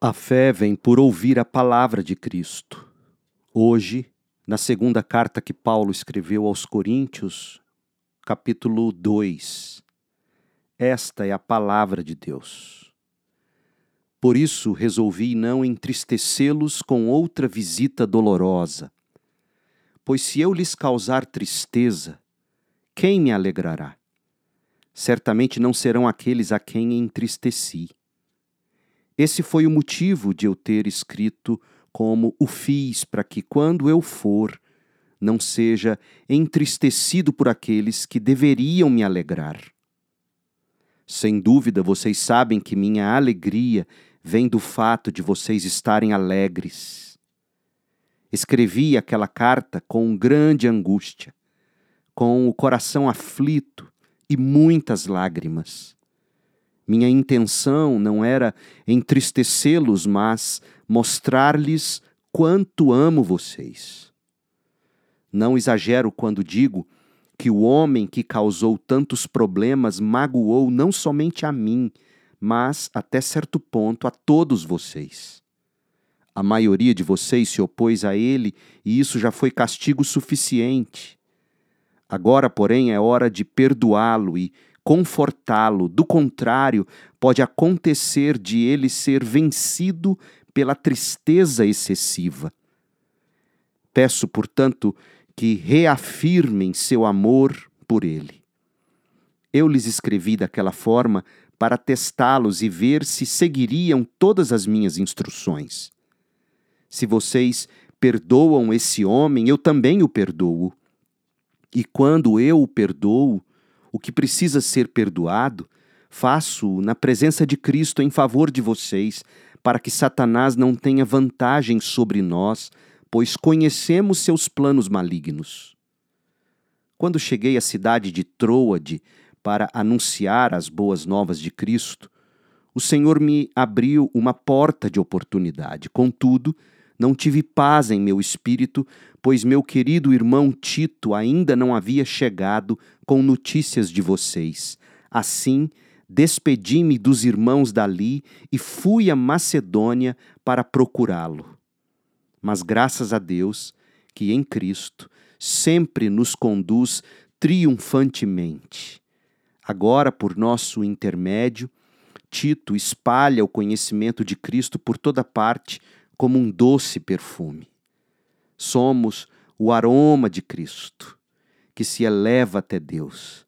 A fé vem por ouvir a palavra de Cristo. Hoje, na segunda carta que Paulo escreveu aos Coríntios, capítulo 2. Esta é a palavra de Deus. Por isso resolvi não entristecê-los com outra visita dolorosa. Pois se eu lhes causar tristeza, quem me alegrará? Certamente não serão aqueles a quem entristeci. Esse foi o motivo de eu ter escrito como o fiz, para que, quando eu for, não seja entristecido por aqueles que deveriam me alegrar. Sem dúvida, vocês sabem que minha alegria vem do fato de vocês estarem alegres. Escrevi aquela carta com grande angústia, com o coração aflito e muitas lágrimas. Minha intenção não era entristecê-los, mas mostrar-lhes quanto amo vocês. Não exagero quando digo que o homem que causou tantos problemas magoou não somente a mim, mas, até certo ponto, a todos vocês. A maioria de vocês se opôs a ele e isso já foi castigo suficiente. Agora, porém, é hora de perdoá-lo e confortá-lo. Do contrário, pode acontecer de ele ser vencido pela tristeza excessiva. Peço, portanto, que reafirmem seu amor por ele. Eu lhes escrevi daquela forma para testá-los e ver se seguiriam todas as minhas instruções. Se vocês perdoam esse homem, eu também o perdoo. E quando eu o perdoo, o que precisa ser perdoado, faço na presença de Cristo em favor de vocês, para que Satanás não tenha vantagem sobre nós, pois conhecemos seus planos malignos. Quando cheguei à cidade de Troade para anunciar as boas novas de Cristo, o Senhor me abriu uma porta de oportunidade. Contudo, não tive paz em meu espírito, pois meu querido irmão Tito ainda não havia chegado com notícias de vocês. Assim, despedi-me dos irmãos dali e fui a Macedônia para procurá-lo. Mas graças a Deus, que em Cristo sempre nos conduz triunfantemente. Agora, por nosso intermédio, Tito espalha o conhecimento de Cristo por toda parte como um doce perfume. Somos o aroma de Cristo, que se eleva até Deus.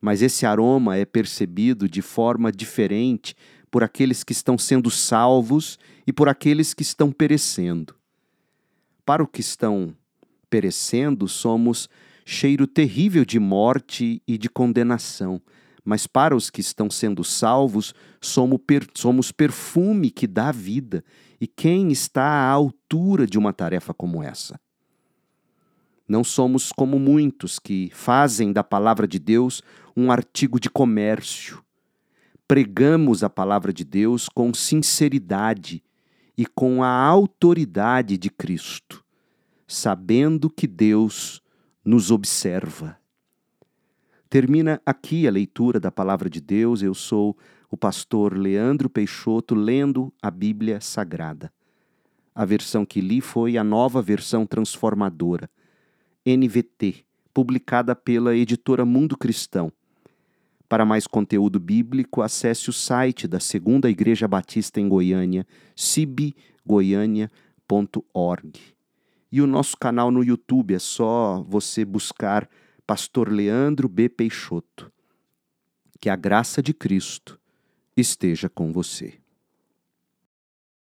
Mas esse aroma é percebido de forma diferente por aqueles que estão sendo salvos e por aqueles que estão perecendo. Para os que estão perecendo, somos cheiro terrível de morte e de condenação, mas para os que estão sendo salvos, somos, per somos perfume que dá vida. E quem está à altura de uma tarefa como essa? Não somos como muitos que fazem da palavra de Deus um artigo de comércio. Pregamos a palavra de Deus com sinceridade e com a autoridade de Cristo, sabendo que Deus nos observa. Termina aqui a leitura da palavra de Deus. Eu sou o pastor Leandro Peixoto lendo a Bíblia Sagrada. A versão que li foi a nova versão transformadora, NVT, publicada pela editora Mundo Cristão. Para mais conteúdo bíblico, acesse o site da Segunda Igreja Batista em Goiânia, cibgoiania.org. E o nosso canal no YouTube é só você buscar Pastor Leandro B. Peixoto. Que a graça de Cristo esteja com você.